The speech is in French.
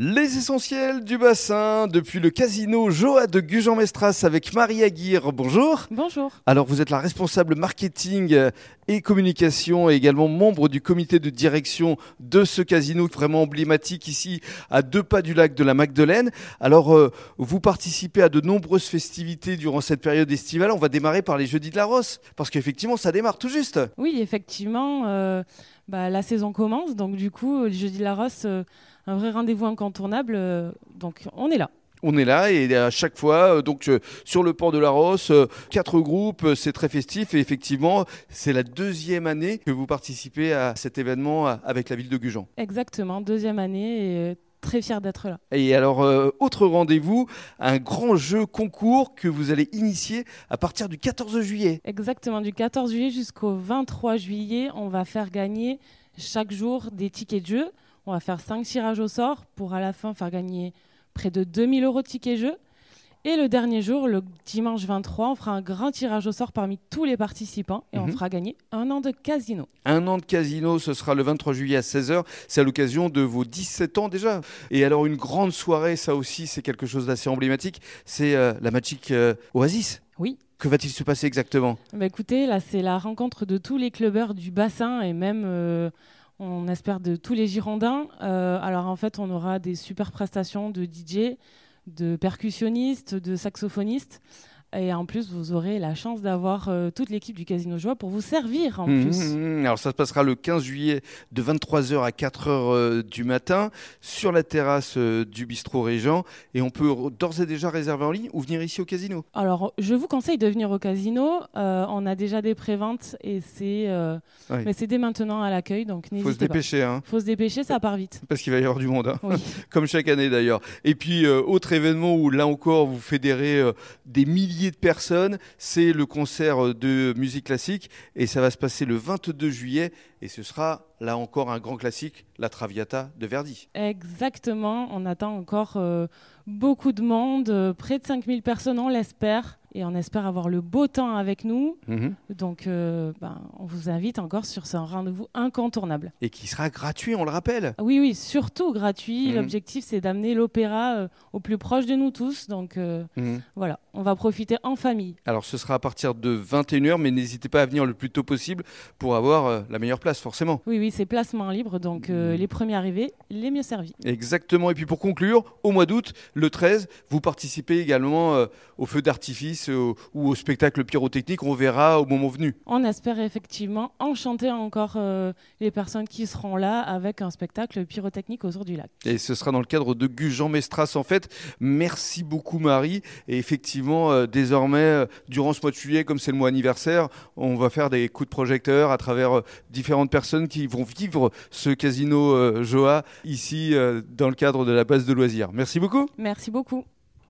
Les essentiels du bassin depuis le casino Joa de Gujan-Mestras avec Marie Aguirre. Bonjour. Bonjour. Alors vous êtes la responsable marketing et communication et également membre du comité de direction de ce casino vraiment emblématique ici à deux pas du lac de la Magdeleine. Alors euh, vous participez à de nombreuses festivités durant cette période estivale. On va démarrer par les jeudis de la Rosse parce qu'effectivement ça démarre tout juste. Oui, effectivement, euh, bah, la saison commence donc du coup le jeudi de la Rosse. Euh, un vrai rendez-vous incontournable. Euh, donc on est là. On est là et à chaque fois, euh, donc sur le port de la Rosse, quatre groupes, c'est très festif et effectivement, c'est la deuxième année que vous participez à cet événement avec la ville de Gujan. Exactement, deuxième année et très fier d'être là. Et alors, autre rendez-vous, un grand jeu concours que vous allez initier à partir du 14 juillet. Exactement, du 14 juillet jusqu'au 23 juillet, on va faire gagner chaque jour des tickets de jeu. On va faire 5 tirages au sort pour à la fin faire gagner près de 2000 euros de tickets jeu. Et le dernier jour, le dimanche 23, on fera un grand tirage au sort parmi tous les participants et on mhm. fera gagner un an de casino. Un an de casino, ce sera le 23 juillet à 16h. C'est à l'occasion de vos 17 ans déjà. Et alors une grande soirée, ça aussi c'est quelque chose d'assez emblématique, c'est euh, la Magic euh, Oasis. Oui. Que va-t-il se passer exactement? Bah Écoutez, là c'est la rencontre de tous les clubbers du bassin et même... Euh, on espère de tous les Girondins. Euh, alors en fait, on aura des super prestations de DJ, de percussionnistes, de saxophonistes. Et en plus, vous aurez la chance d'avoir euh, toute l'équipe du Casino Joie pour vous servir en mmh, plus. Mmh, mmh. Alors ça se passera le 15 juillet de 23h à 4h euh, du matin sur la terrasse euh, du bistrot Régent. Et on peut d'ores et déjà réserver en ligne ou venir ici au casino. Alors je vous conseille de venir au casino. on a déjà des préventes et c'est mais c'est dès maintenant à l'accueil. Donc n'hésitez pas. Faut se dépêcher. Hein. Faut se dépêcher, ça part vite. Parce qu'il va y avoir du monde, hein. comme chaque année d'ailleurs. Et puis autre événement où là encore vous fédérez des milliers de personnes. C'est le concert de musique classique et ça va se passer le 22 juillet et ce sera là encore un grand classique, la Traviata de Verdi. Exactement, on attend encore euh, beaucoup de monde, euh, près de 5000 personnes on l'espère et on espère avoir le beau temps avec nous. Mhm. Donc, euh, ben, on vous invite encore sur ce rendez-vous incontournable. Et qui sera gratuit, on le rappelle. Oui, oui, surtout gratuit. Mhm. L'objectif, c'est d'amener l'opéra au plus proche de nous tous. Donc, mhm. voilà, on va profiter en famille. Alors, ce sera à partir de 21h, mais n'hésitez pas à venir le plus tôt possible pour avoir la meilleure place, forcément. Oui, oui, c'est placement libre. Donc, les premiers arrivés, les mieux servis. Exactement. Et puis, pour conclure, au mois d'août, le 13, vous participez également au feu d'artifice ou au spectacle pyrotechnique, on verra au moment venu. On espère effectivement enchanter encore euh, les personnes qui seront là avec un spectacle pyrotechnique autour du lac. Et ce sera dans le cadre de Gujan Mestras en fait. Merci beaucoup Marie. Et effectivement, euh, désormais, euh, durant ce mois de juillet, comme c'est le mois anniversaire, on va faire des coups de projecteur à travers différentes personnes qui vont vivre ce casino Joa ici dans le cadre de la base de loisirs. Merci beaucoup. Merci beaucoup.